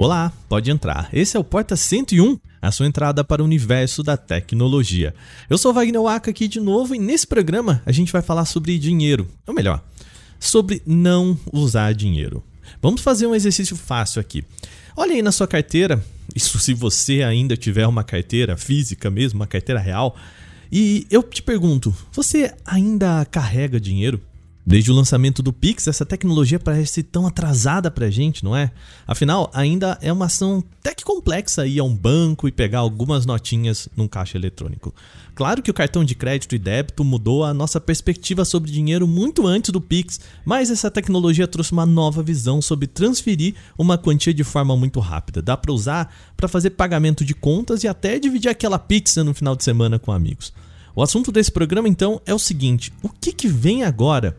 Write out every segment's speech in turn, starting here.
Olá, pode entrar. Esse é o Porta 101, a sua entrada para o universo da tecnologia. Eu sou Wagner Waka aqui de novo e nesse programa a gente vai falar sobre dinheiro, ou melhor, sobre não usar dinheiro. Vamos fazer um exercício fácil aqui. Olha aí na sua carteira, isso se você ainda tiver uma carteira física mesmo, uma carteira real, e eu te pergunto, você ainda carrega dinheiro? Desde o lançamento do Pix, essa tecnologia parece tão atrasada pra gente, não é? Afinal, ainda é uma ação até que complexa ir a um banco e pegar algumas notinhas num caixa eletrônico. Claro que o cartão de crédito e débito mudou a nossa perspectiva sobre dinheiro muito antes do Pix, mas essa tecnologia trouxe uma nova visão sobre transferir uma quantia de forma muito rápida. Dá para usar para fazer pagamento de contas e até dividir aquela pizza no final de semana com amigos. O assunto desse programa então é o seguinte: o que, que vem agora?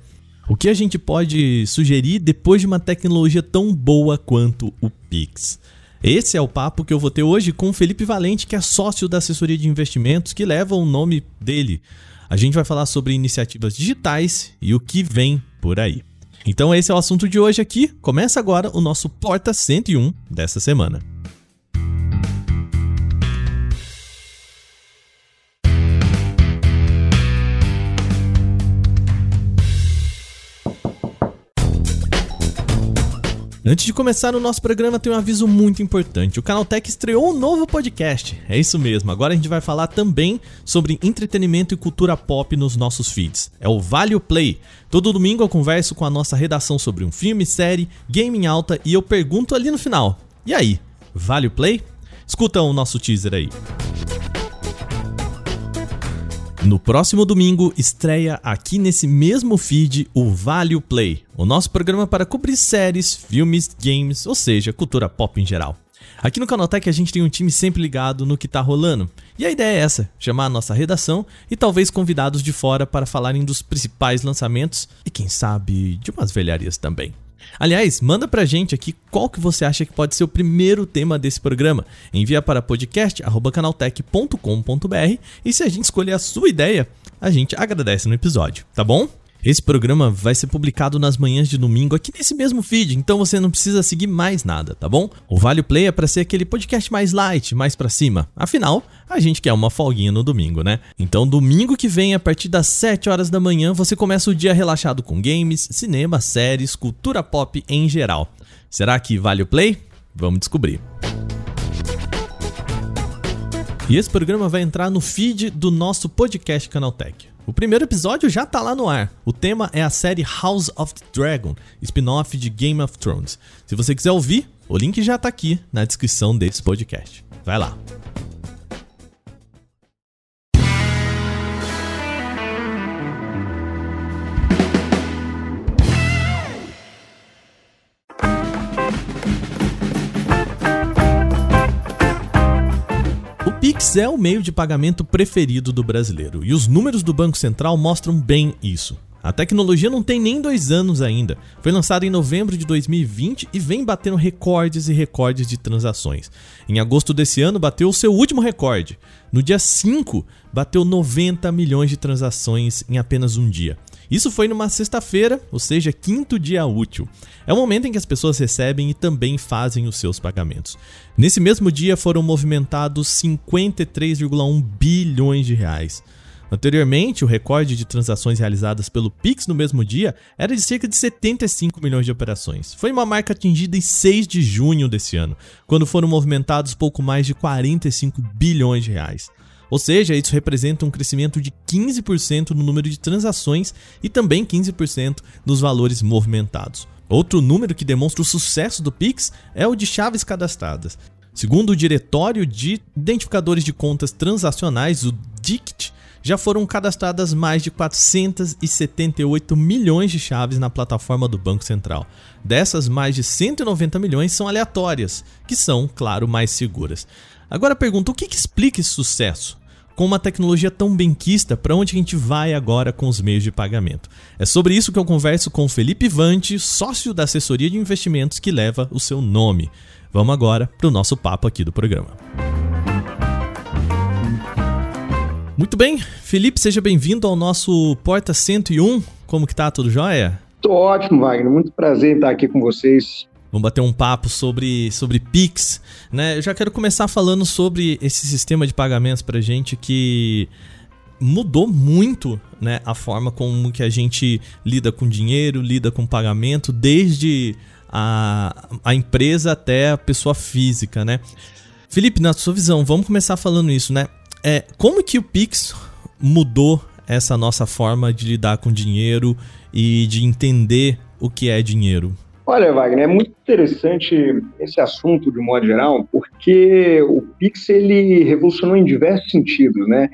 O que a gente pode sugerir depois de uma tecnologia tão boa quanto o Pix? Esse é o papo que eu vou ter hoje com o Felipe Valente, que é sócio da assessoria de investimentos que leva o nome dele. A gente vai falar sobre iniciativas digitais e o que vem por aí. Então esse é o assunto de hoje aqui. Começa agora o nosso Porta 101 dessa semana. Antes de começar o nosso programa, tem um aviso muito importante. O Canaltech estreou um novo podcast. É isso mesmo, agora a gente vai falar também sobre entretenimento e cultura pop nos nossos feeds. É o Vale Play. Todo domingo eu converso com a nossa redação sobre um filme, série, gaming alta e eu pergunto ali no final: e aí, vale o play? Escuta o nosso teaser aí. No próximo domingo, estreia aqui nesse mesmo feed o Value Play, o nosso programa para cobrir séries, filmes, games, ou seja, cultura pop em geral. Aqui no Canaltech a gente tem um time sempre ligado no que tá rolando. E a ideia é essa: chamar a nossa redação e talvez convidados de fora para falarem dos principais lançamentos e quem sabe de umas velharias também. Aliás, manda pra gente aqui qual que você acha que pode ser o primeiro tema desse programa. Envia para podcast@canaltech.com.br e se a gente escolher a sua ideia, a gente agradece no episódio, tá bom? Esse programa vai ser publicado nas manhãs de domingo aqui nesse mesmo feed, então você não precisa seguir mais nada, tá bom? O Vale Play é para ser aquele podcast mais light, mais para cima. Afinal, a gente quer uma folguinha no domingo, né? Então, domingo que vem, a partir das 7 horas da manhã, você começa o dia relaxado com games, cinema, séries, cultura pop em geral. Será que vale o play? Vamos descobrir. E esse programa vai entrar no feed do nosso podcast Canaltech. O primeiro episódio já tá lá no ar. O tema é a série House of the Dragon, spin-off de Game of Thrones. Se você quiser ouvir, o link já tá aqui na descrição desse podcast. Vai lá. Pix é o meio de pagamento preferido do brasileiro e os números do Banco Central mostram bem isso. A tecnologia não tem nem dois anos ainda. Foi lançada em novembro de 2020 e vem batendo recordes e recordes de transações. Em agosto desse ano, bateu o seu último recorde. No dia 5, bateu 90 milhões de transações em apenas um dia. Isso foi numa sexta-feira, ou seja, quinto dia útil. É o momento em que as pessoas recebem e também fazem os seus pagamentos. Nesse mesmo dia foram movimentados 53,1 bilhões de reais. Anteriormente, o recorde de transações realizadas pelo Pix no mesmo dia era de cerca de 75 milhões de operações. Foi uma marca atingida em 6 de junho desse ano, quando foram movimentados pouco mais de 45 bilhões de reais. Ou seja, isso representa um crescimento de 15% no número de transações e também 15% nos valores movimentados. Outro número que demonstra o sucesso do Pix é o de chaves cadastradas. Segundo o Diretório de Identificadores de Contas Transacionais, o DICT, já foram cadastradas mais de 478 milhões de chaves na plataforma do Banco Central. Dessas, mais de 190 milhões são aleatórias, que são, claro, mais seguras. Agora pergunta: o que, que explica esse sucesso? Com uma tecnologia tão benquista, para onde a gente vai agora com os meios de pagamento? É sobre isso que eu converso com Felipe Vante, sócio da assessoria de investimentos que leva o seu nome. Vamos agora para o nosso papo aqui do programa. Muito bem, Felipe, seja bem-vindo ao nosso Porta 101. Como que tá, tudo jóia? Tô ótimo, Wagner. Muito prazer em estar aqui com vocês Vamos bater um papo sobre, sobre Pix, né? Eu já quero começar falando sobre esse sistema de pagamentos pra gente que mudou muito, né, a forma como que a gente lida com dinheiro, lida com pagamento, desde a, a empresa até a pessoa física, né? Felipe, na sua visão, vamos começar falando isso, né? É, como que o Pix mudou essa nossa forma de lidar com dinheiro e de entender o que é dinheiro? Olha, Wagner, é muito interessante esse assunto de modo geral, porque o Pix ele revolucionou em diversos sentidos, né?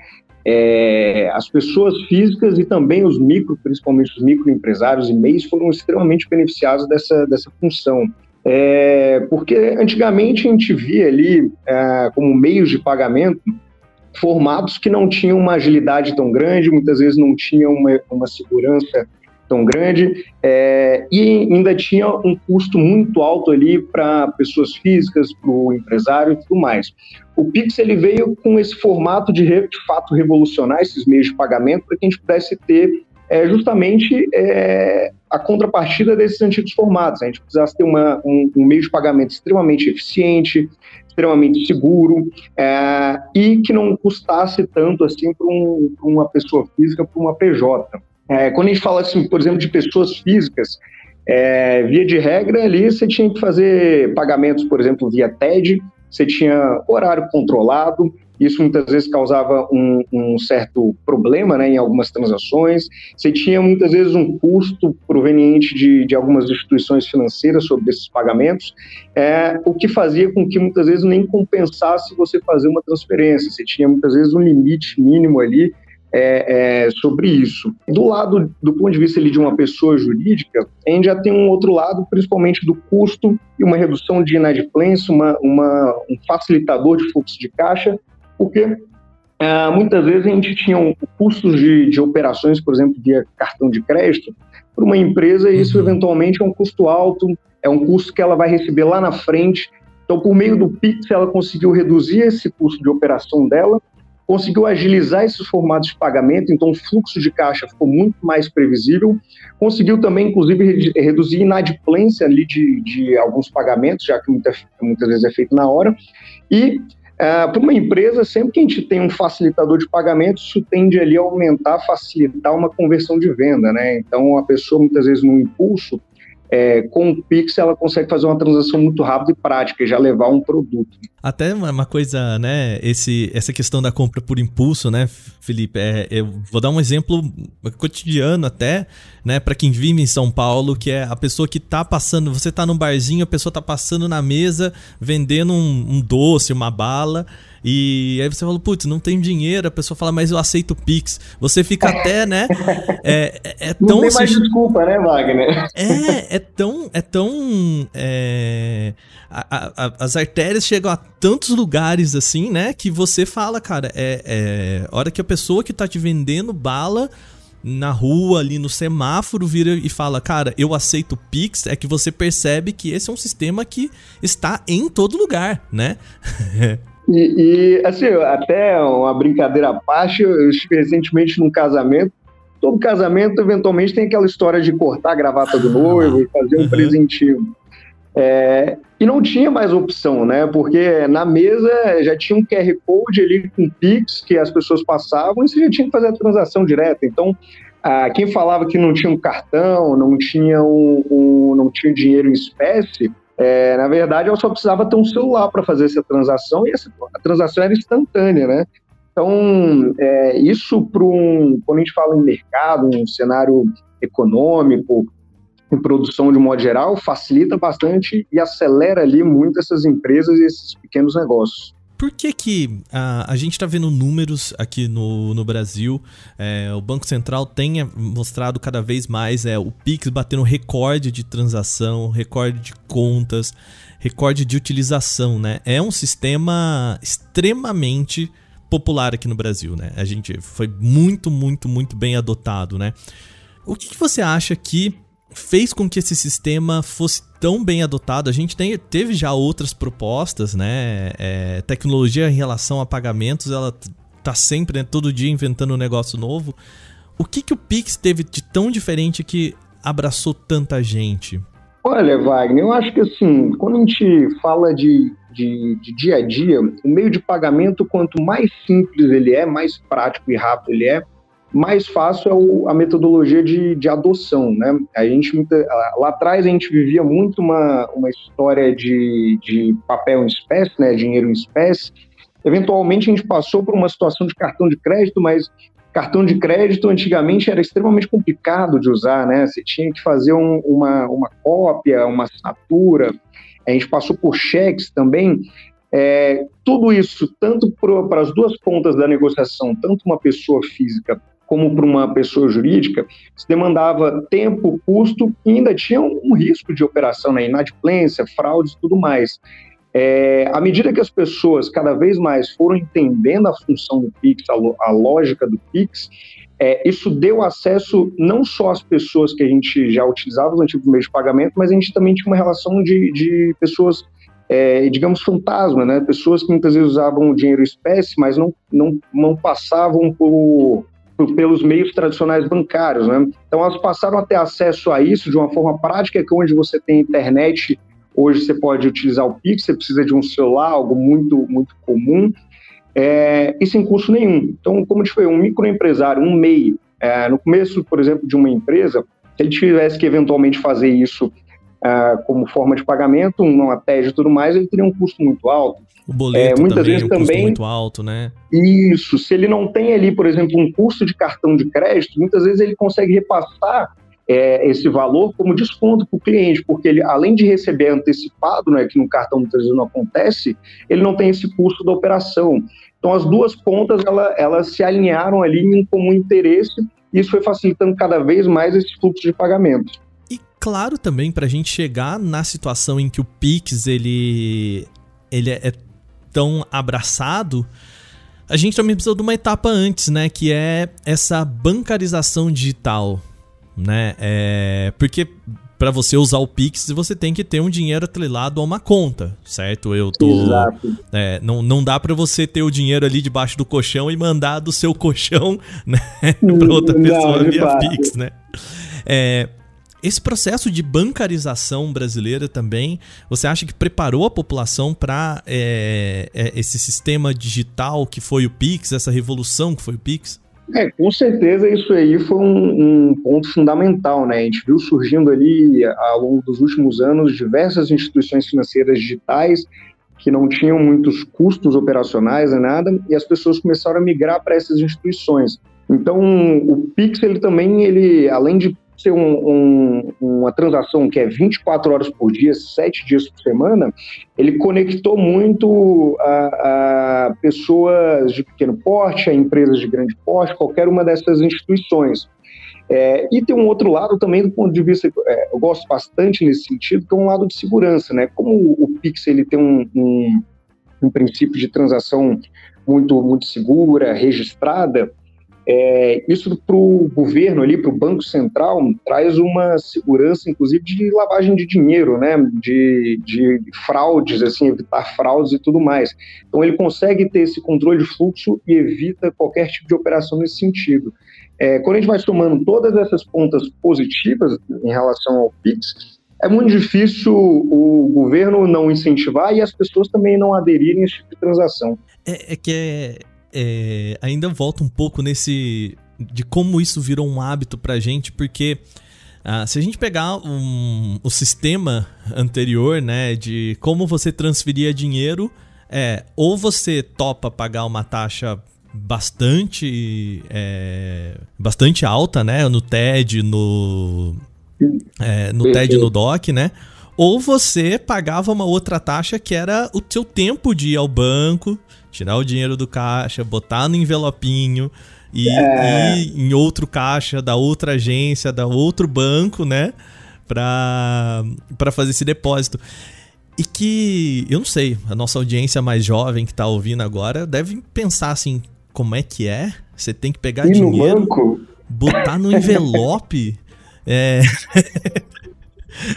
É, as pessoas físicas e também os micro, principalmente os microempresários e MEIs, foram extremamente beneficiados dessa, dessa função. É, porque antigamente a gente via ali é, como meios de pagamento formatos que não tinham uma agilidade tão grande, muitas vezes não tinham uma, uma segurança tão grande é, e ainda tinha um custo muito alto ali para pessoas físicas, para o empresário e tudo mais. O Pix ele veio com esse formato de, de fato revolucionar esses meios de pagamento para que a gente pudesse ter é, justamente é, a contrapartida desses antigos formatos. A gente precisasse ter uma, um, um meio de pagamento extremamente eficiente, extremamente seguro é, e que não custasse tanto assim para um, uma pessoa física, para uma PJ. É, quando a gente fala assim, por exemplo, de pessoas físicas, é, via de regra ali você tinha que fazer pagamentos, por exemplo, via TED, você tinha horário controlado, isso muitas vezes causava um, um, certo problema né, em algumas transações. Você tinha muitas vezes um custo proveniente de, de algumas instituições financeiras sobre esses pagamentos, é, o que fazia com que muitas vezes nem compensasse você fazer uma transferência. Você tinha muitas vezes um limite mínimo ali é, é, sobre isso. Do lado, do ponto de vista ali, de uma pessoa jurídica, a gente já tem um outro lado, principalmente do custo e uma redução de inadimplência, uma, uma, um facilitador de fluxo de caixa, porque é, muitas vezes a gente tinha um, custos de, de operações, por exemplo, via cartão de crédito, para uma empresa, e isso uhum. eventualmente é um custo alto, é um custo que ela vai receber lá na frente. Então, por meio do Pix, ela conseguiu reduzir esse custo de operação dela conseguiu agilizar esses formatos de pagamento, então o fluxo de caixa ficou muito mais previsível, conseguiu também, inclusive, reduzir inadimplência ali de, de alguns pagamentos, já que muita, muitas vezes é feito na hora, e Uh, para uma empresa, sempre que a gente tem um facilitador de pagamento, isso tende ali a aumentar, facilitar uma conversão de venda, né? Então, a pessoa, muitas vezes, no impulso, é, com o Pix ela consegue fazer uma transação muito rápida e prática e já levar um produto. Até uma coisa, né, esse, essa questão da compra por impulso, né, Felipe, é, eu vou dar um exemplo cotidiano até, né, para quem vive em São Paulo, que é a pessoa que tá passando, você tá num barzinho, a pessoa tá passando na mesa vendendo um, um doce, uma bala, e aí você fala, putz, não tem dinheiro. A pessoa fala, mas eu aceito Pix. Você fica até, né? É, é, é tão. Não tem mais desculpa, né, Wagner? É, é tão. É tão. É... A, a, as artérias chegam a tantos lugares assim, né? Que você fala, cara, é, é hora que a pessoa que tá te vendendo bala na rua, ali no semáforo, vira e fala: Cara, eu aceito Pix, é que você percebe que esse é um sistema que está em todo lugar, né? E, e, assim, até uma brincadeira à parte, eu estive recentemente num casamento. Todo casamento, eventualmente, tem aquela história de cortar a gravata do noivo e fazer um uhum. presentinho. É, e não tinha mais opção, né? Porque na mesa já tinha um QR Code ali com Pix que as pessoas passavam e você já tinha que fazer a transação direta. Então, ah, quem falava que não tinha um cartão, não tinha um, um não tinha dinheiro em espécie, é, na verdade, eu só precisava ter um celular para fazer essa transação e essa, a transação era instantânea, né? Então, é, isso para um, quando a gente fala em mercado, um cenário econômico, em produção de modo geral, facilita bastante e acelera ali muito essas empresas e esses pequenos negócios. Por que, que a, a gente está vendo números aqui no, no Brasil? É, o Banco Central tem mostrado cada vez mais é, o Pix batendo recorde de transação, recorde de contas, recorde de utilização, né? É um sistema extremamente popular aqui no Brasil, né? A gente foi muito, muito, muito bem adotado, né? O que, que você acha que fez com que esse sistema fosse tão bem adotado. A gente tem, teve já outras propostas, né? É, tecnologia em relação a pagamentos, ela tá sempre, né, todo dia inventando um negócio novo. O que, que o Pix teve de tão diferente que abraçou tanta gente? Olha, Wagner, eu acho que assim, quando a gente fala de, de, de, dia a dia, o meio de pagamento, quanto mais simples ele é, mais prático e rápido ele é, mais fácil é o, a metodologia de, de adoção, né? A gente, lá atrás a gente vivia muito uma, uma história de, de papel em espécie, né? Dinheiro em espécie. Eventualmente a gente passou por uma situação de cartão de crédito, mas Cartão de crédito antigamente era extremamente complicado de usar, né? Você tinha que fazer um, uma, uma cópia, uma assinatura. A gente passou por cheques também. É, tudo isso, tanto para as duas pontas da negociação, tanto uma pessoa física como para uma pessoa jurídica, se demandava tempo, custo e ainda tinha um, risco de operação, né? inadimplência, fraudes e tudo mais. É, à medida que as pessoas cada vez mais foram entendendo a função do Pix, a, a lógica do Pix, é, isso deu acesso não só às pessoas que a gente já utilizava os antigos meios de pagamento, mas a gente também tinha uma relação de, de pessoas, é, digamos, fantasma, né? Pessoas que muitas vezes usavam o dinheiro espécie, mas não, não, não passavam por, pelos meios tradicionais bancários, né? Então elas passaram a ter acesso a isso de uma forma prática, que onde você tem internet Hoje você pode utilizar o Pix, você precisa de um celular, algo muito, muito comum, é, e sem custo nenhum. Então, como te foi um microempresário, um MEI, é, no começo, por exemplo, de uma empresa, se ele tivesse que eventualmente fazer isso é, como forma de pagamento, uma TED e tudo mais, ele teria um custo muito alto. O boleto é, muitas também, vezes um também muito alto, né? Isso. Se ele não tem ali, por exemplo, um custo de cartão de crédito, muitas vezes ele consegue repassar é, esse valor como desconto para o cliente, porque ele, além de receber antecipado, né, que no cartão muitas vezes não acontece, ele não tem esse custo da operação. Então, as duas pontas ela, elas se alinharam ali em um comum interesse e isso foi facilitando cada vez mais esse fluxo de pagamentos. E claro também, para a gente chegar na situação em que o Pix ele, ele é tão abraçado, a gente também precisa de uma etapa antes, né? Que é essa bancarização digital né? É, porque para você usar o Pix, você tem que ter um dinheiro atrelado a uma conta, certo? Eu tô. Exato. É, não, não dá para você ter o dinheiro ali debaixo do colchão e mandar do seu colchão, né? para outra pessoa não, via fato. Pix, né? É, esse processo de bancarização brasileira também, você acha que preparou a população para é, é, esse sistema digital que foi o Pix, essa revolução que foi o Pix? É, com certeza isso aí foi um, um, ponto fundamental, né? A gente viu surgindo ali, ao longo dos últimos anos, diversas instituições financeiras digitais que não tinham muitos custos operacionais nem nada, e as pessoas começaram a migrar para essas instituições. Então, o Pix, ele também, ele, além de ser um, um, uma transação que é 24 horas por dia, 7 dias por semana, ele conectou muito a, a pessoas de pequeno porte, a empresas de grande porte, qualquer uma dessas instituições. É, e tem um outro lado também do ponto de vista, é, eu gosto bastante nesse sentido, que é um lado de segurança, né? Como o Pix ele tem um, um, um princípio de transação muito, muito segura, registrada, é, isso para o governo ali, para o Banco Central, traz uma segurança, inclusive, de lavagem de dinheiro, né? De, de fraudes, assim, evitar fraudes e tudo mais. Então ele consegue ter esse controle de fluxo e evita qualquer tipo de operação nesse sentido. É, quando a gente vai somando todas essas pontas positivas em relação ao PIX, é muito difícil o governo não incentivar e as pessoas também não aderirem a esse tipo de transação. É, é que é é, ainda volta um pouco nesse. de como isso virou um hábito pra gente, porque. Ah, se a gente pegar um, o sistema anterior, né, de como você transferia dinheiro, é ou você topa pagar uma taxa bastante é, bastante alta, né, no TED, no é, no TED no DOC, né, ou você pagava uma outra taxa que era o seu tempo de ir ao banco, tirar o dinheiro do caixa, botar no envelopinho e é. ir em outro caixa da outra agência, da outro banco, né? Pra, pra fazer esse depósito. E que, eu não sei, a nossa audiência mais jovem que tá ouvindo agora deve pensar assim: como é que é? Você tem que pegar dinheiro, botar no envelope. é.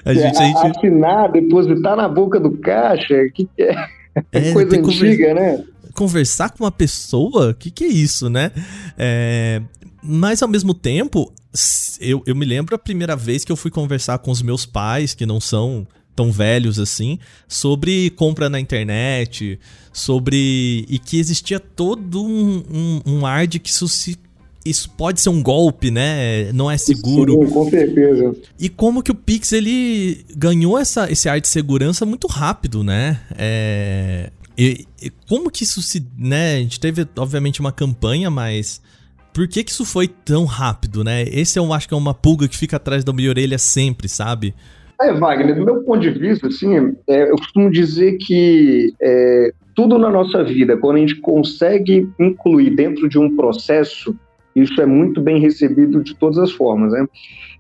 a gente, a gente... Assinar, depositar na boca do caixa, que, que é? é coisa antiga, né? Conversar com uma pessoa? O que, que é isso, né? É, mas ao mesmo tempo, eu, eu me lembro a primeira vez que eu fui conversar com os meus pais, que não são tão velhos assim, sobre compra na internet, sobre. e que existia todo um, um, um ar de que isso se isso pode ser um golpe, né? Não é seguro. Sim, com certeza. E como que o Pix ele ganhou essa, esse ar de segurança muito rápido, né? É, e, e como que isso se, né? A gente teve obviamente uma campanha, mas por que que isso foi tão rápido, né? Esse eu acho que é uma pulga que fica atrás da minha orelha sempre, sabe? É, Wagner, do meu ponto de vista, assim, é, eu costumo dizer que é, tudo na nossa vida, quando a gente consegue incluir dentro de um processo isso é muito bem recebido de todas as formas. Né?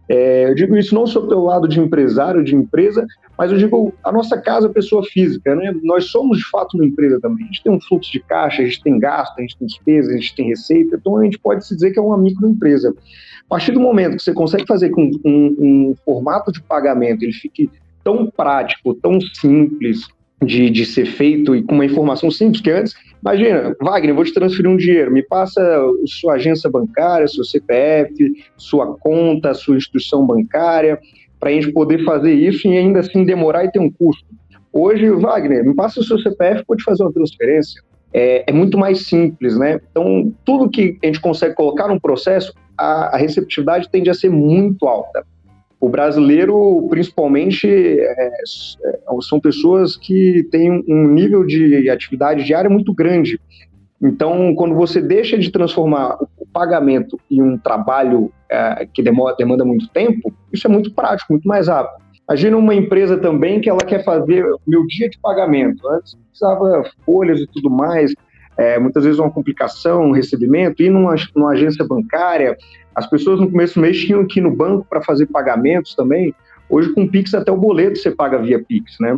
É, eu digo isso não só pelo lado de empresário, de empresa, mas eu digo a nossa casa, pessoa física. Né? Nós somos, de fato, uma empresa também. A gente tem um fluxo de caixa, a gente tem gasto, a gente tem despesa, a gente tem receita, então a gente pode se dizer que é uma microempresa. A partir do momento que você consegue fazer com um, um formato de pagamento ele fique tão prático, tão simples, de, de ser feito e com uma informação simples, que antes, imagina, Wagner, vou te transferir um dinheiro, me passa sua agência bancária, seu CPF, sua conta, sua instituição bancária, para a gente poder fazer isso e ainda assim demorar e ter um custo. Hoje, Wagner, me passa o seu CPF, pode fazer uma transferência. É, é, muito mais simples, né? Então, tudo que a gente consegue colocar num processo, a, a receptividade tende a ser muito alta o brasileiro, principalmente, é, é, são pessoas que têm um nível de atividade diária muito grande. Então, quando você deixa de transformar o pagamento em um trabalho é, que demora, demanda muito tempo, isso é muito prático, muito mais rápido. Imagina uma empresa também que ela quer fazer meu dia de pagamento. Antes precisava folhas e tudo mais, é, muitas vezes uma complicação, um recebimento, ir numa, numa agência bancária, as pessoas no começo do mês tinham que ir no banco para fazer pagamentos também. Hoje, com o Pix, até o boleto você paga via Pix, né?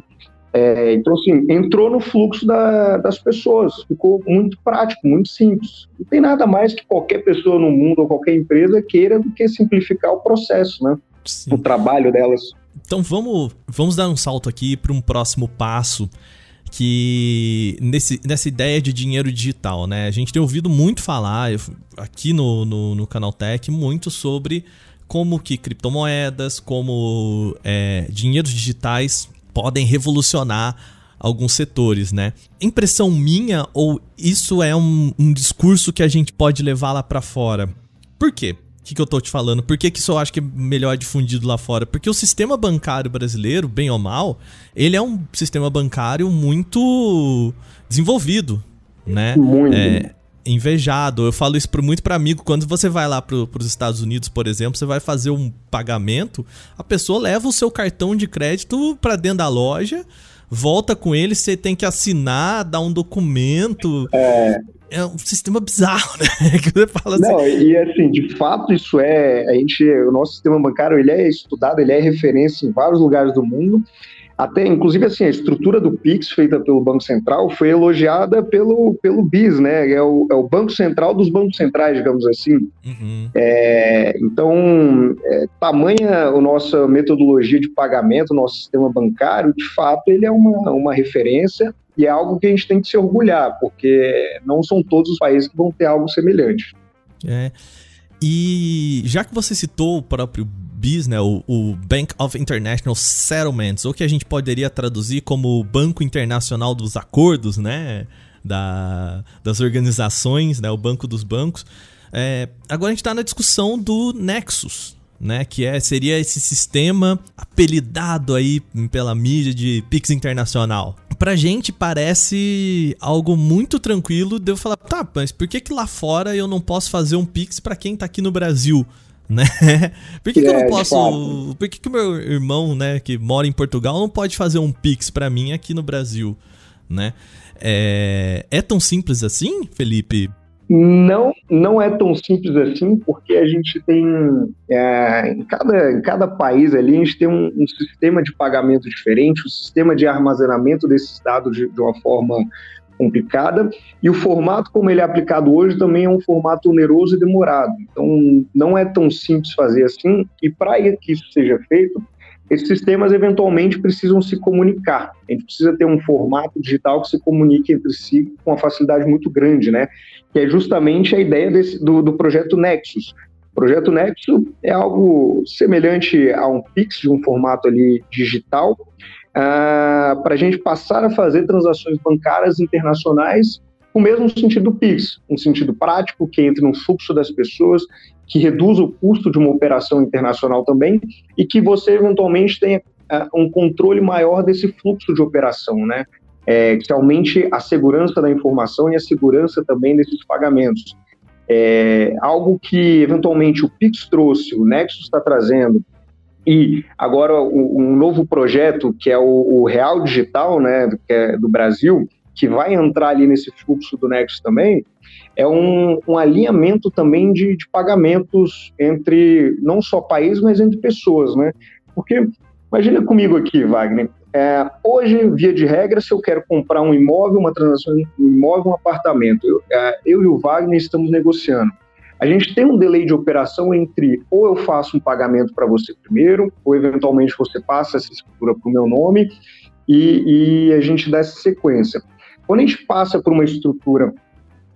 É, então, assim, entrou no fluxo da, das pessoas, ficou muito prático, muito simples. Não tem nada mais que qualquer pessoa no mundo ou qualquer empresa queira do que simplificar o processo, né? Sim. O trabalho delas. Então, vamos, vamos dar um salto aqui para um próximo passo que nesse, nessa ideia de dinheiro digital, né? A gente tem ouvido muito falar aqui no, no, no Canal Tech muito sobre como que criptomoedas, como é, dinheiros digitais podem revolucionar alguns setores, né? Impressão minha ou isso é um, um discurso que a gente pode levar lá para fora? Por quê? O que, que eu tô te falando? Por que, que isso eu acho que é melhor difundido lá fora? Porque o sistema bancário brasileiro, bem ou mal, ele é um sistema bancário muito desenvolvido, né? Muito. É, invejado. Eu falo isso muito para amigo. Quando você vai lá para os Estados Unidos, por exemplo, você vai fazer um pagamento, a pessoa leva o seu cartão de crédito para dentro da loja, volta com ele, você tem que assinar, dar um documento. É é um sistema bizarro, né? Que você fala assim. Não, e assim, de fato, isso é. A gente, o nosso sistema bancário ele é estudado, ele é referência em vários lugares do mundo. Até, inclusive, assim, a estrutura do Pix feita pelo Banco Central foi elogiada pelo, pelo BIS, né? É o, é o Banco Central dos bancos centrais, digamos assim. Uhum. É, então, é, tamanha a nossa metodologia de pagamento, nosso sistema bancário, de fato, ele é uma, uma referência e é algo que a gente tem que se orgulhar, porque não são todos os países que vão ter algo semelhante. É. E já que você citou o próprio BIS, né, o, o, Bank of International Settlements, ou que a gente poderia traduzir como Banco Internacional dos Acordos, né, da, das organizações, né, o Banco dos Bancos. É, agora a gente está na discussão do Nexus, né, que é, seria esse sistema apelidado aí pela mídia de Pix Internacional. Pra gente parece algo muito tranquilo de eu falar, tá, mas por que que lá fora eu não posso fazer um Pix para quem tá aqui no Brasil? Né? Por que, que eu não é, posso. Por que, que o meu irmão, né, que mora em Portugal, não pode fazer um Pix para mim aqui no Brasil? Né? É, é tão simples assim, Felipe? Não, não é tão simples assim, porque a gente tem, é, em, cada, em cada país ali, a gente tem um, um, sistema de pagamento diferente, um sistema de armazenamento desses dados de, de, uma forma complicada, e o formato como ele é aplicado hoje também é um formato oneroso e demorado. Então, não é tão simples fazer assim, e para que isso seja feito, esses sistemas eventualmente precisam se comunicar. A gente precisa ter um formato digital que se comunique entre si com uma facilidade muito grande, né? Que é justamente a ideia desse, do, do projeto Nexus, O projeto Nexo é algo semelhante a um Pix de um formato ali digital, uh, para a gente passar a fazer transações bancárias internacionais o mesmo sentido do Pix, um sentido prático que entre no fluxo das pessoas, que reduza o custo de uma operação internacional também e que você eventualmente tenha uh, um controle maior desse fluxo de operação, né? É, que aumente a segurança da informação e a segurança também desses pagamentos. É, algo que eventualmente o Pix trouxe, o Nexus está trazendo, e agora um novo projeto que é o, Real Digital, né, que é do Brasil, que vai entrar ali nesse fluxo do Nexus também, é um, um alinhamento também de, de, pagamentos entre não só países, mas entre pessoas, né? Porque imagina comigo aqui, Wagner. É, hoje, via de regra, se eu quero comprar um imóvel, uma transação, um imóvel, um apartamento, eu, é, eu e o Wagner estamos negociando. A gente tem um delay de operação entre ou eu faço um pagamento para você primeiro, ou eventualmente você passa essa escritura para o meu nome e, e, a gente dá essa sequência. Quando a gente passa por uma estrutura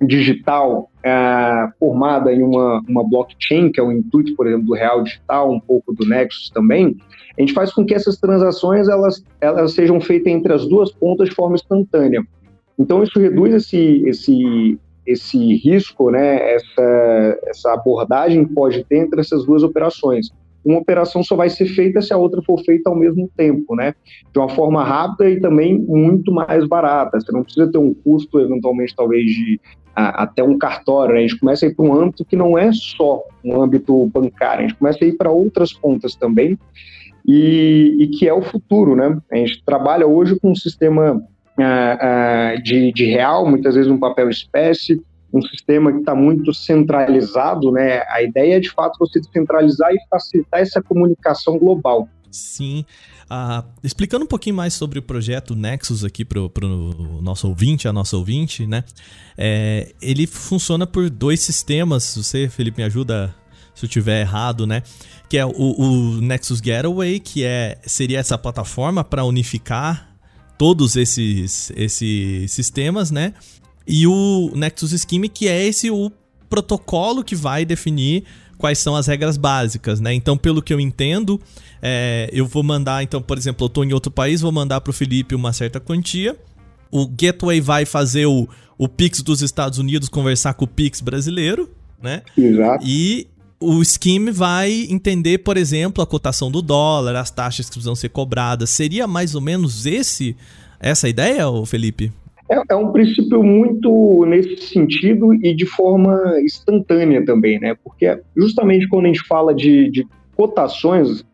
digital é, formada em uma, uma blockchain, que é o intuito, por exemplo, do Real Digital, um pouco do Nexus também, a gente faz com que essas transações elas, elas sejam feitas entre as duas pontas de forma instantânea. Então, isso reduz esse, esse, esse risco, né, essa, essa abordagem que pode ter entre essas duas operações uma operação só vai ser feita se a outra for feita ao mesmo tempo, né? De uma forma rápida e também muito mais barata. Você não precisa ter um custo, eventualmente, talvez, de a, até um cartório. Né? A gente começa a ir para um âmbito que não é só um âmbito bancário, a gente começa a ir para outras pontas também, e, e, que é o futuro, né? A gente trabalha hoje com um sistema uh, uh, de, de real, muitas vezes um papel espécie, um sistema que está muito centralizado, né? A ideia é de fato você descentralizar e facilitar essa comunicação global. Sim. Uh, explicando um pouquinho mais sobre o projeto Nexus aqui para o nosso ouvinte, a nossa ouvinte, né? É, ele funciona por dois sistemas. Você, Felipe, me ajuda se eu tiver errado, né? Que é o, o Nexus Getaway, que é, seria essa plataforma para unificar todos esses, esses sistemas, né? e o Nexus Scheme, que é esse o protocolo que vai definir quais são as regras básicas, né? Então, pelo que eu entendo, é, eu vou mandar, então, por exemplo, eu estou em outro país, vou mandar para o Felipe uma certa quantia. O Gateway vai fazer o, o Pix dos Estados Unidos conversar com o Pix brasileiro, né? Exato. E o Scheme vai entender, por exemplo, a cotação do dólar, as taxas que precisam ser cobradas. Seria mais ou menos esse essa ideia, Felipe? É, é, um princípio muito nesse sentido e de forma instantânea também, né? Porque justamente quando a gente fala de, de cotações,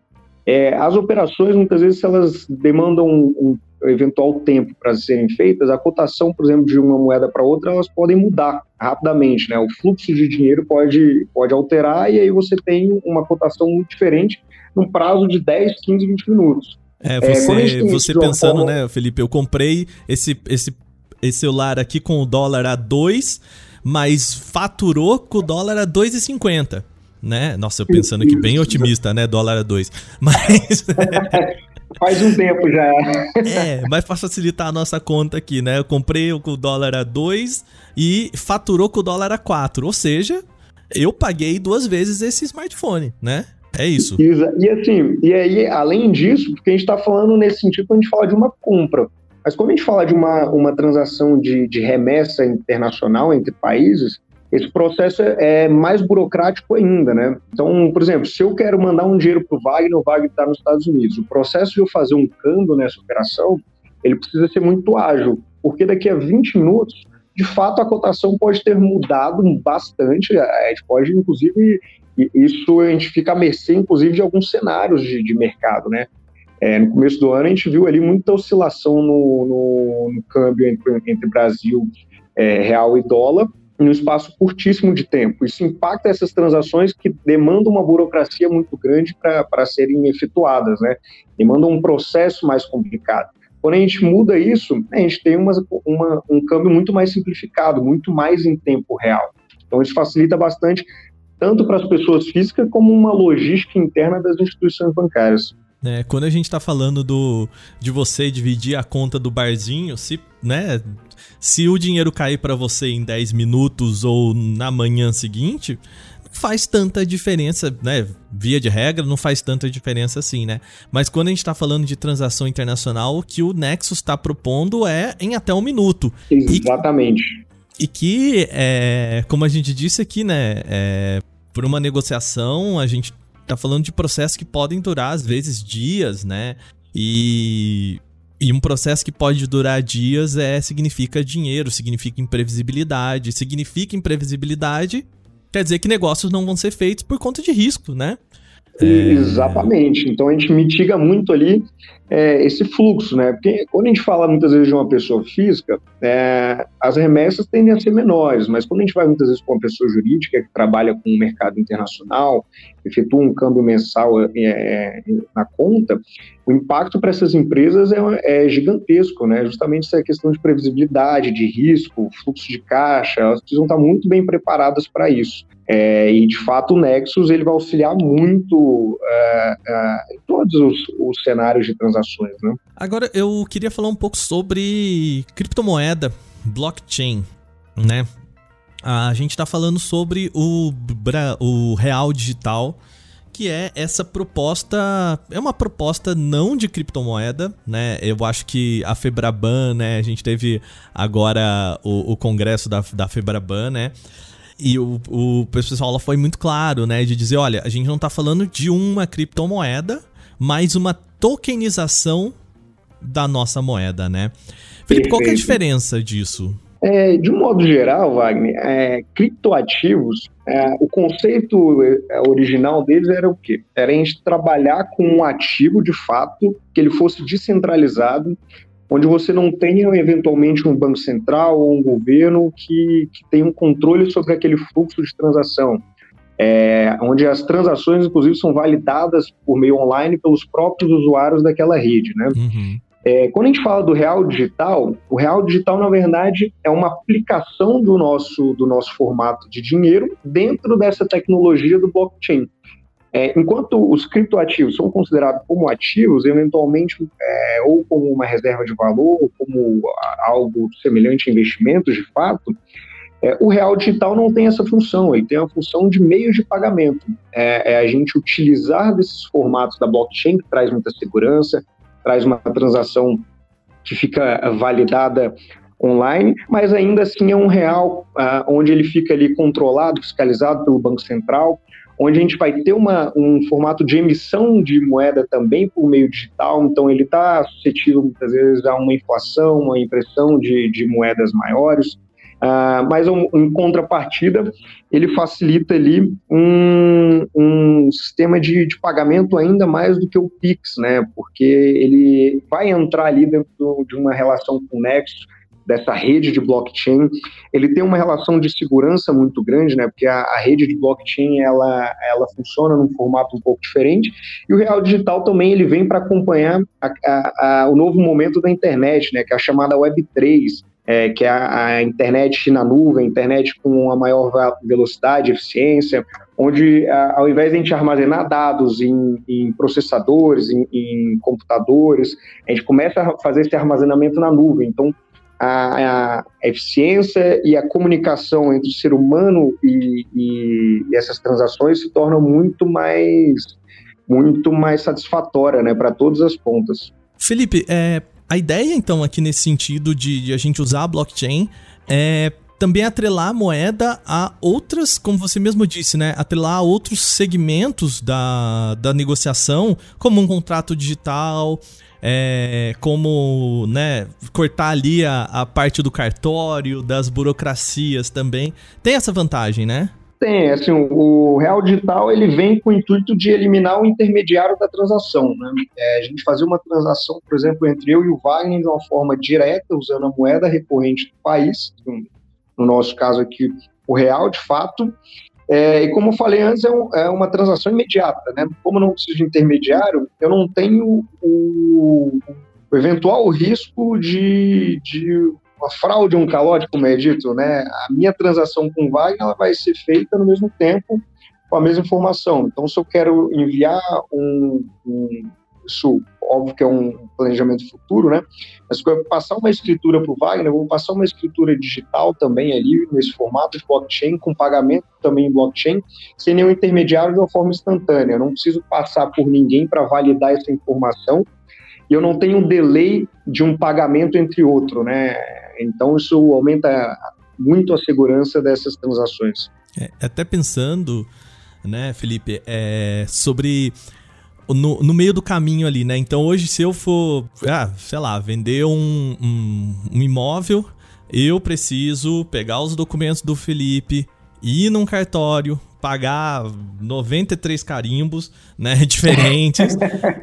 é, as operações muitas vezes elas demandam um, um eventual tempo para serem feitas. A cotação, por exemplo, de uma moeda para outra, elas podem mudar rapidamente, né? O fluxo de dinheiro pode, pode alterar e aí você tem uma cotação muito diferente num prazo de 10, 15, 20 minutos. É, você, é, você pensando, forma... né, Felipe, eu comprei esse, esse esse celular aqui com o dólar a 2, mas faturou com o dólar a 2,50. Né? Nossa, eu pensando aqui bem otimista, né? Dólar a 2. Mas. Faz um tempo já. É, mas para facilitar a nossa conta aqui, né? Eu comprei com o dólar a 2 e faturou com o dólar a 4. Ou seja, eu paguei duas vezes esse smartphone, né? É isso. E assim, e aí, além disso, porque a gente está falando nesse sentido, a gente fala de uma compra. Mas quando a gente fala de uma, uma transação de, de remessa internacional entre países, esse processo é, é mais burocrático ainda, né? Então, por exemplo, se eu quero mandar um dinheiro para o Wagner, o Wagner está nos Estados Unidos. O processo de eu fazer um câmbio nessa operação, ele precisa ser muito ágil, porque daqui a 20 minutos, de fato, a cotação pode ter mudado bastante. A gente pode, inclusive, isso a gente fica à mercê, inclusive, de alguns cenários de, de mercado, né? É, no começo do ano, a gente viu ali muita oscilação no, no, no câmbio entre, entre Brasil, é, real e dólar, em um espaço curtíssimo de tempo. Isso impacta essas transações que demandam uma burocracia muito grande para serem efetuadas, né? Demandam um processo mais complicado. Quando a gente muda isso, a gente tem uma, uma, um câmbio muito mais simplificado, muito mais em tempo real. Então, isso facilita bastante, tanto para as pessoas físicas, como uma logística interna das instituições bancárias. É, quando a gente está falando do, de você dividir a conta do barzinho, se, né, se o dinheiro cair para você em 10 minutos ou na manhã seguinte, faz tanta diferença, né? Via de regra, não faz tanta diferença assim, né? Mas quando a gente está falando de transação internacional, o que o Nexus está propondo é em até um minuto. Exatamente. E, e que, é, como a gente disse aqui, né? É, por uma negociação, a gente tá falando de processos que podem durar, às vezes, dias, né? E e um processo que pode durar dias é significa dinheiro, significa imprevisibilidade. Significa imprevisibilidade, quer dizer que negócios não vão ser feitos por conta de risco, né? É... Exatamente. Então a gente mitiga muito ali é, esse fluxo, né? Porque quando a gente fala muitas vezes de uma pessoa física, é, as remessas tendem a ser menores, mas quando a gente vai muitas vezes com uma pessoa jurídica que trabalha com o mercado internacional, efetua um câmbio mensal é, é na conta, o impacto para essas empresas é, é, gigantesco, né? Justamente essa questão de previsibilidade, de risco, fluxo de caixa, elas precisam estar muito bem preparadas para isso. É, e de fato o Nexus ele vai auxiliar muito é, é, em todos os, os, cenários de transações. Né? Agora eu queria falar um pouco sobre criptomoeda, blockchain, né? A gente está falando sobre o, o real digital, que é essa proposta, é uma proposta não de criptomoeda, né? Eu acho que a Febraban, né? A gente teve agora o, o congresso da, da Febraban, né? E o, o pessoal foi muito claro, né? De dizer, olha, a gente não está falando de uma criptomoeda, mas uma tokenização da nossa moeda, né? Felipe, qual é a diferença disso? É, de um modo geral, Wagner, é, criptoativos, é, o conceito é, original deles era o quê? Era a gente trabalhar com um ativo de fato, que ele fosse descentralizado, onde você não tenha eventualmente um banco central ou um governo que, que tenha um controle sobre aquele fluxo de transação. É, onde as transações, inclusive, são validadas por meio online pelos próprios usuários daquela rede, né? Uhum. É, quando a gente fala do real digital, o real digital, na verdade, é uma aplicação do nosso, do nosso formato de dinheiro dentro dessa tecnologia do blockchain. É, enquanto os criptoativos são considerados como ativos, eventualmente, é, ou como uma reserva de valor, ou como algo semelhante a investimentos de fato, é, o real digital não tem essa função, ele tem a função de meio de pagamento. É, é, a gente utilizar desses formatos da blockchain, que traz muita segurança, traz uma transação que fica validada online, mas ainda assim é um real ah, onde ele fica ali controlado, fiscalizado pelo Banco Central, onde a gente vai ter uma, um formato de emissão de moeda também por meio digital, então ele está suscetível muitas vezes a uma inflação, uma impressão de, de moedas maiores, uh, mas um, em contrapartida ele facilita ali um, um sistema de, de, pagamento ainda mais do que o Pix, né? Porque ele vai entrar ali dentro de uma relação com o Nexus, dessa rede de blockchain, ele tem uma relação de segurança muito grande, né? Porque a, a, rede de blockchain ela, ela funciona num formato um pouco diferente e o real digital também ele vem para acompanhar a, a, o novo momento da internet, né? Que é a chamada Web 3. É, que é a, internet na nuvem, internet com uma maior velocidade, eficiência, onde ao invés de a gente armazenar dados em, em processadores, em, em, computadores, a gente começa a fazer esse armazenamento na nuvem. Então, a, a, eficiência e a comunicação entre o ser humano e, e, e essas transações se tornam muito mais muito mais satisfatória né, para todas as pontas. Felipe, é, a ideia então aqui nesse sentido de, de a gente usar a blockchain é também atrelar a moeda a outras, como você mesmo disse, né? Atrelar a outros segmentos da, da negociação, como um contrato digital, é, como né, cortar ali a, a parte do cartório, das burocracias também. Tem essa vantagem, né? Tem, assim, o, real digital ele vem com o intuito de eliminar o intermediário da transação. Né? É, a gente fazer uma transação, por exemplo, entre eu e o Wagner de uma forma direta, usando a moeda recorrente do país, no nosso caso aqui, o real de fato, é, e como eu falei antes, é, um, é, uma transação imediata, né? Como eu não preciso de intermediário, eu não tenho o, o eventual risco de, de uma fraude, um calote, como é dito, né? A minha transação com Wagner ela vai ser feita no mesmo tempo com a mesma informação. Então, se eu quero enviar um, um isso óbvio que é um planejamento futuro, né? Mas eu vou passar uma escritura para o Wagner, eu vou passar uma escritura digital também ali, nesse formato de blockchain, com pagamento também em blockchain, sem nenhum intermediário de uma forma instantânea. Eu não preciso passar por ninguém para validar essa informação e eu não tenho um delay de um pagamento entre outro, né? Então isso aumenta muito a segurança dessas transações. É, até pensando, né, Felipe, é, sobre no, no meio do caminho ali, né? Então hoje, se eu for, ah, sei lá, vender um, um, um imóvel, eu preciso pegar os documentos do Felipe, ir num cartório, pagar 93 carimbos, né, diferentes,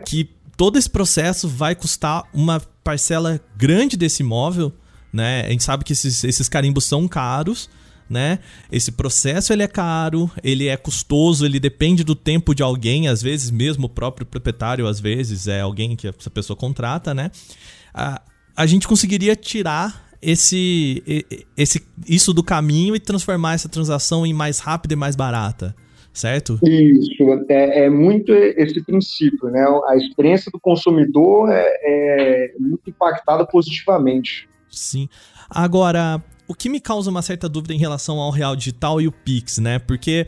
que todo esse processo vai custar uma parcela grande desse imóvel, né? A gente sabe que esses, esses carimbos são caros, né? Esse processo ele é caro, ele é custoso, ele depende do tempo de alguém, às vezes mesmo o próprio proprietário, às vezes é alguém que essa pessoa contrata, né? A, a gente conseguiria tirar esse, esse isso do caminho e transformar essa transação em mais rápida e mais barata, certo? Isso, é, é muito esse princípio, né? A experiência do consumidor é, é muito impactada positivamente. Sim. Agora, o que me causa uma certa dúvida em relação ao Real Digital e o Pix, né? Porque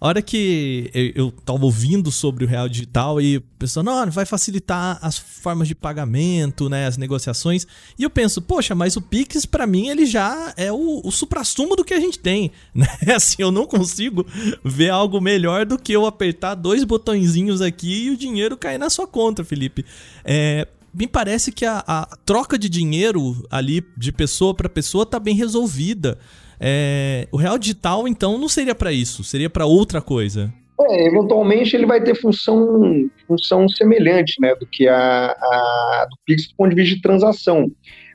a hora que eu tava ouvindo sobre o Real Digital e pensando, não, vai facilitar as formas de pagamento, né, as negociações. E eu penso, poxa, mas o Pix para mim ele já é o, o suprassumo do que a gente tem, né? Assim, eu não consigo ver algo melhor do que eu apertar dois botõezinhos aqui e o dinheiro cair na sua conta, Felipe. É, me parece que a, a troca de dinheiro ali de pessoa para pessoa tá bem resolvida. É, o real digital, então, não seria para isso, seria para outra coisa. É, eventualmente ele vai ter função, função semelhante né, do que a, a do Pix do ponto de vista de transação.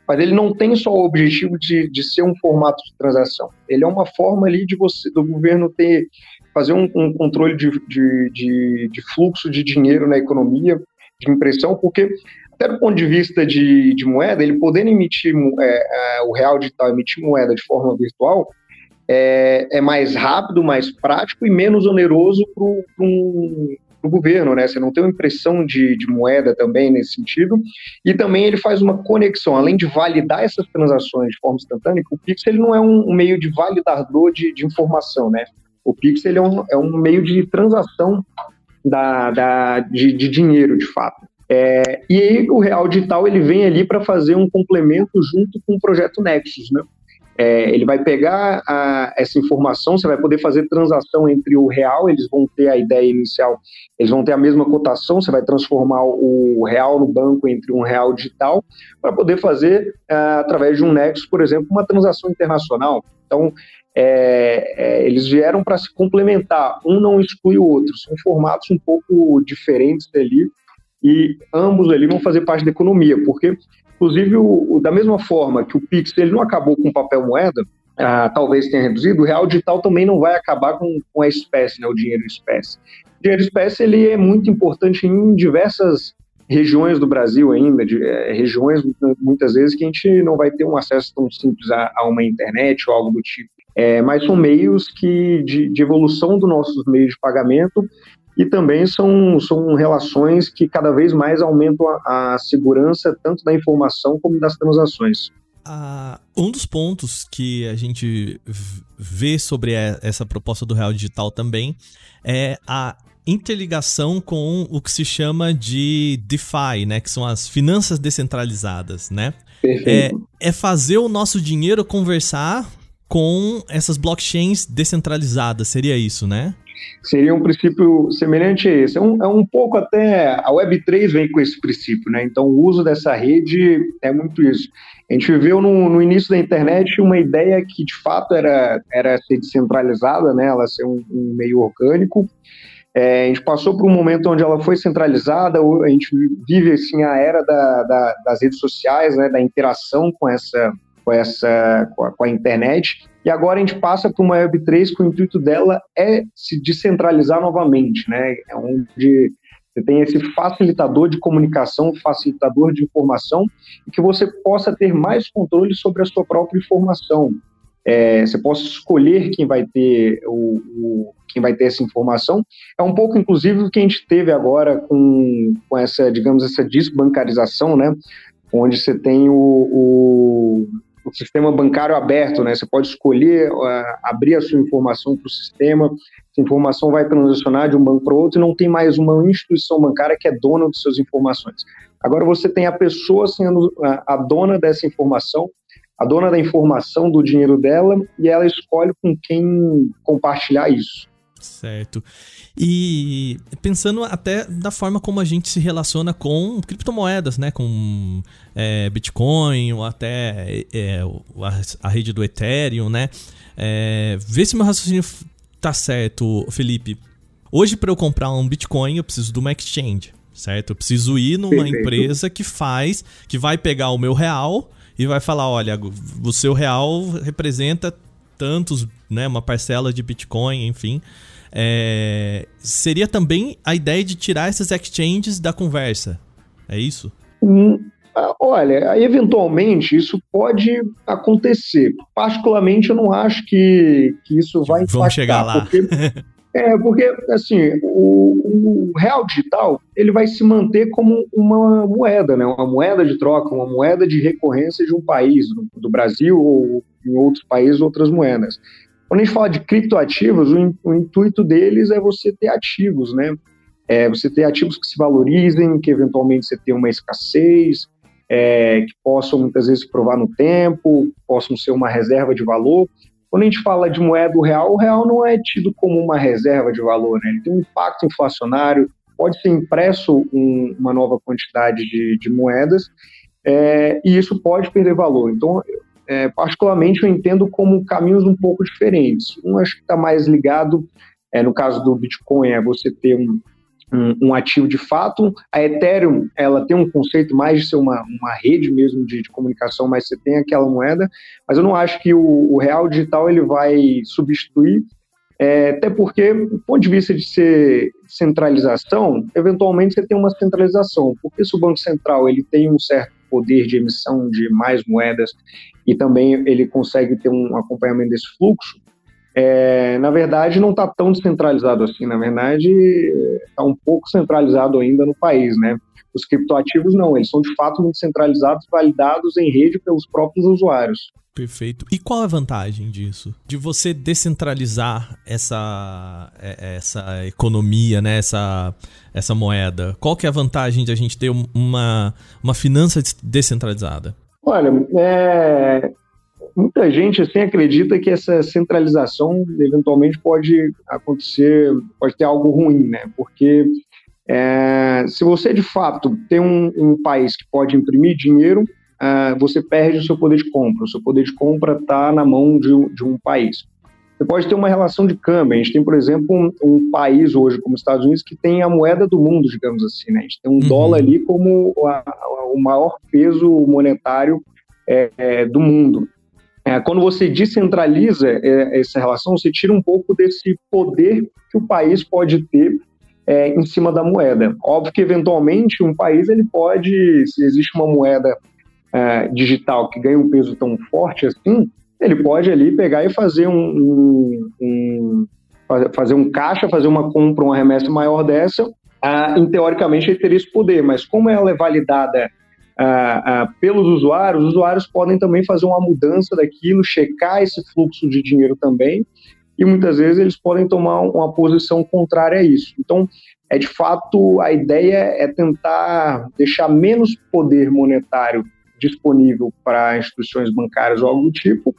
Mas ele não tem só o objetivo de, de ser um formato de transação. Ele é uma forma ali de você, do governo ter fazer um, um controle de, de, de, de fluxo de dinheiro na economia, de impressão, porque até do ponto de vista de, de moeda, ele podendo emitir é, é, o real digital, emitir moeda de forma virtual, é, é mais rápido, mais prático e menos oneroso para o governo, né? Você não tem uma impressão de, de, moeda também nesse sentido. E também ele faz uma conexão, além de validar essas transações de forma instantânea, o Pix ele não é um, um meio de validador de, de, informação, né? O Pix ele é, um, é um meio de transação da, da, de, de dinheiro, de fato. É, e o Real Digital ele vem ali para fazer um complemento junto com o projeto Nexus, né? É, ele vai pegar a, essa informação, você vai poder fazer transação entre o real, eles vão ter a ideia inicial, eles vão ter a mesma cotação, você vai transformar o real no banco entre um real digital, para poder fazer, é, através de um Nexus, por exemplo, uma transação internacional. Então, é, é, eles vieram para se complementar, um não exclui o outro, são formatos um pouco diferentes ali, e ambos ali vão fazer parte da economia, porque, inclusive, o, o, da mesma forma que o Pix ele não acabou com papel moeda, ah, talvez tenha reduzido, o real digital também não vai acabar com, com a espécie, né, o dinheiro espécie. O dinheiro espécie ele é muito importante em diversas regiões do Brasil ainda, de, é, regiões muitas vezes que a gente não vai ter um acesso tão simples a, a uma internet ou algo do tipo. É, mas são meios que de, de evolução dos nossos meios de pagamento e também são, são relações que cada vez mais aumentam a, a segurança tanto da informação como das transações. Ah, um dos pontos que a gente vê sobre essa proposta do Real Digital também é a interligação com o que se chama de DeFi, né, que são as finanças descentralizadas, né? É, é fazer o nosso dinheiro conversar com essas blockchains descentralizadas, seria isso, né? Seria um princípio semelhante a esse. É um, é um pouco até. A Web3 vem com esse princípio, né? Então, o uso dessa rede é muito isso. A gente viveu no, no início da internet uma ideia que, de fato, era, era ser descentralizada, né? Ela ser um, um meio orgânico. É, a gente passou por um momento onde ela foi centralizada, a gente vive assim a era da, da, das redes sociais, né, da interação com essa, com essa com a, com a internet. E agora a gente passa para uma Web3 que o intuito dela é se descentralizar novamente, né? É onde você tem esse facilitador de comunicação, facilitador de informação, e que você possa ter mais controle sobre a sua própria informação. É, você possa escolher quem vai ter o, o quem vai ter essa informação. É um pouco, inclusive, o que a gente teve agora com, com essa, digamos, essa desbancarização, né? Onde você tem o, o, o sistema bancário aberto, né? Você pode escolher uh, abrir a sua informação para o sistema, essa informação vai transacionar de um banco para outro e não tem mais uma instituição bancária que é dona de suas informações. Agora você tem a pessoa sendo a dona dessa informação, a dona da informação do dinheiro dela e ela escolhe com quem compartilhar isso. Certo. E pensando até da forma como a gente se relaciona com criptomoedas, né? Com é, Bitcoin ou até é, a, a, rede do Ethereum, né? É, vê se meu raciocínio tá certo, Felipe. Hoje, para eu comprar um Bitcoin, eu preciso de uma exchange, certo? Eu preciso ir numa Perfeito. empresa que faz, que vai pegar o meu real e vai falar: olha, o seu real representa tantos, né? Uma parcela de Bitcoin, enfim. É, seria também a ideia de tirar essas exchanges da conversa. É isso? Hum, ah, olha, eventualmente isso pode acontecer. Particularmente, eu não acho que, que isso vai impactar. Vamos chegar lá. Porque, é, porque, assim, o, o, real digital, ele vai se manter como uma moeda, né? Uma moeda de troca, uma moeda de recorrência de um país, do, do Brasil ou em outros países, outras moedas. Quando a gente fala de criptoativos, o, o intuito deles é você ter ativos, né? É, você ter ativos que se valorizem, que eventualmente você tenha uma escassez, é, que possam muitas vezes provar no tempo, possam ser uma reserva de valor. Quando a gente fala de moeda real, o real não é tido como uma reserva de valor, né? ele tem um impacto inflacionário, pode ser impresso um, uma nova quantidade de, de moedas, é, e isso pode perder valor. Então, é, particularmente eu entendo como caminhos um pouco diferentes. Um acho que está mais ligado, é, no caso do Bitcoin, é você ter um, um, um, ativo de fato. A Ethereum, ela tem um conceito mais de ser uma, uma rede mesmo de, de comunicação, mas você tem aquela moeda, mas eu não acho que o, o real digital ele vai substituir é, até porque, do ponto de vista de ser centralização, eventualmente você tem uma centralização, porque se o Banco Central ele tem um certo poder de emissão de mais moedas e também ele consegue ter um acompanhamento desse fluxo, é, na verdade não está tão descentralizado assim, na verdade está um pouco centralizado ainda no país, né? Os criptoativos não, eles são de fato muito centralizados, validados em rede pelos próprios usuários. Perfeito. E qual a vantagem disso? De você descentralizar essa, é, essa economia, né? essa, essa moeda? Qual que é a vantagem de a gente ter uma, uma finança descentralizada? Olha, é, muita gente assim acredita que essa centralização eventualmente pode acontecer, pode ter algo ruim, né? Porque é, se você de fato tem um, um país que pode imprimir dinheiro uh, você perde o seu poder de compra. O seu poder de compra está na mão de, de, um país. Você pode ter uma relação de câmbio. A gente tem, por exemplo, um, um, país hoje, como os Estados Unidos, que tem a moeda do mundo, digamos assim. Né? A gente tem um uhum. dólar ali como a, a, o maior peso monetário é, é, do mundo. É, quando você descentraliza é, essa relação, você tira um pouco desse poder que o país pode ter é, em cima da moeda. Óbvio que, eventualmente, um país ele pode, se existe uma moeda é, digital que ganha um peso tão forte assim, ele pode ali pegar e fazer um, um, um fazer um caixa, fazer uma compra, uma remessa maior dessa, ah, teoricamente ele teria esse poder, mas como ela é validada ah, ah, pelos usuários, os usuários podem também fazer uma mudança daquilo, checar esse fluxo de dinheiro também, e muitas vezes eles podem tomar uma posição contrária a isso. Então, é de fato, a ideia é tentar deixar menos poder monetário disponível para instituições bancárias ou algo do tipo,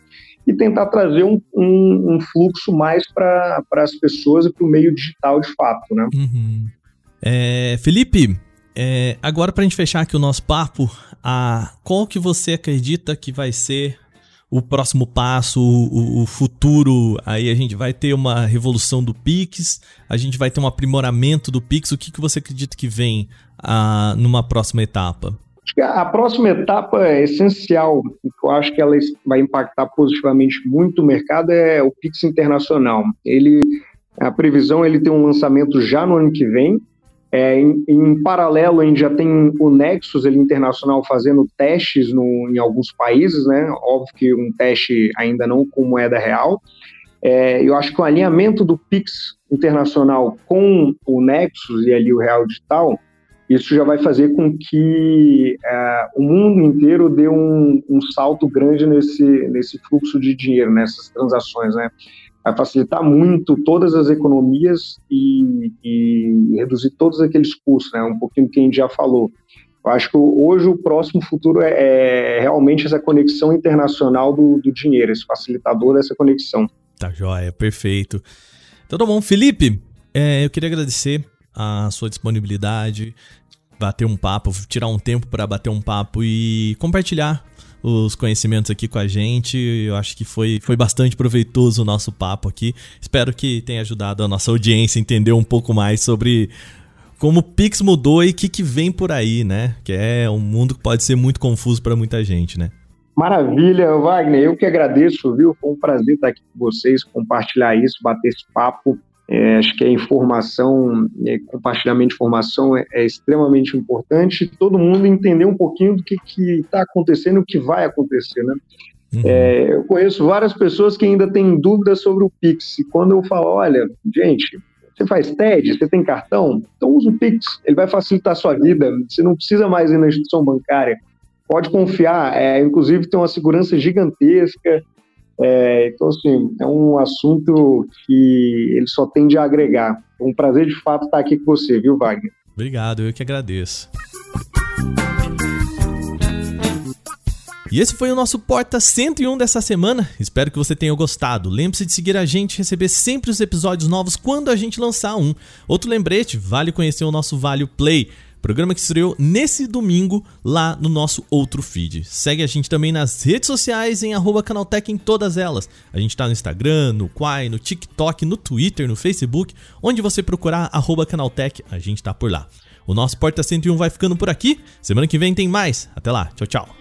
e tentar trazer um, um, um fluxo mais para as pessoas e para o meio digital de fato. Né? Uhum. É, Felipe, é, agora para a gente fechar aqui o nosso papo, a, qual que você acredita que vai ser o próximo passo, o, o, futuro? Aí a gente vai ter uma revolução do Pix, a gente vai ter um aprimoramento do Pix. O que, que você acredita que vem a, numa próxima etapa? Acho que a próxima etapa é essencial, que eu acho que ela vai impactar positivamente muito o mercado, é o Pix Internacional. Ele, a previsão ele tem um lançamento já no ano que vem. É, em, em, paralelo, a gente já tem o Nexus ele, internacional fazendo testes no, em alguns países, né? Óbvio que um teste ainda não com moeda real. É, eu acho que o alinhamento do Pix internacional com o Nexus e ali o Real Digital, isso já vai fazer com que é, o mundo inteiro dê um, um, salto grande nesse, nesse fluxo de dinheiro, nessas transações, né? Vai facilitar muito todas as economias e, e reduzir todos aqueles custos, né? Um pouquinho que a gente já falou. Eu acho que hoje o próximo futuro é, é realmente essa conexão internacional do, do dinheiro, esse facilitador dessa conexão. Tá joia, perfeito. Então tá bom, Felipe, é, eu queria agradecer a sua disponibilidade, bater um papo, tirar um tempo para bater um papo e compartilhar os conhecimentos aqui com a gente. Eu acho que foi, foi bastante proveitoso o nosso papo aqui. Espero que tenha ajudado a nossa audiência a entender um pouco mais sobre como o Pix mudou e o que, que vem por aí, né? Que é um mundo que pode ser muito confuso para muita gente, né? Maravilha, Wagner. Eu que agradeço, viu? Foi um prazer estar aqui com vocês, compartilhar isso, bater esse papo. É, acho que a informação, é, compartilhamento de informação é, é, extremamente importante. Todo mundo entender um pouquinho do que está acontecendo, o que vai acontecer, né? Uhum. É, eu conheço várias pessoas que ainda têm dúvidas sobre o Pix. E quando eu falo, olha, gente, você faz TED, você tem cartão? Então usa o Pix, ele vai facilitar a sua vida. Você não precisa mais ir na instituição bancária. Pode confiar, é, inclusive tem uma segurança gigantesca. É, então, assim, é um assunto que ele só tende a agregar. Um prazer de fato estar aqui com você, viu, Wagner? Obrigado, eu que agradeço. E esse foi o nosso Porta 101 dessa semana. Espero que você tenha gostado. Lembre-se de seguir a gente e receber sempre os episódios novos quando a gente lançar um. Outro lembrete, vale conhecer o nosso Vale Play. Programa que estreou nesse domingo lá no nosso outro feed. Segue a gente também nas redes sociais em Canaltech em todas elas. A gente tá no Instagram, no Quai, no TikTok, no Twitter, no Facebook. Onde você procurar Canaltech, a gente tá por lá. O nosso Porta 101 vai ficando por aqui. Semana que vem tem mais. Até lá. Tchau, tchau.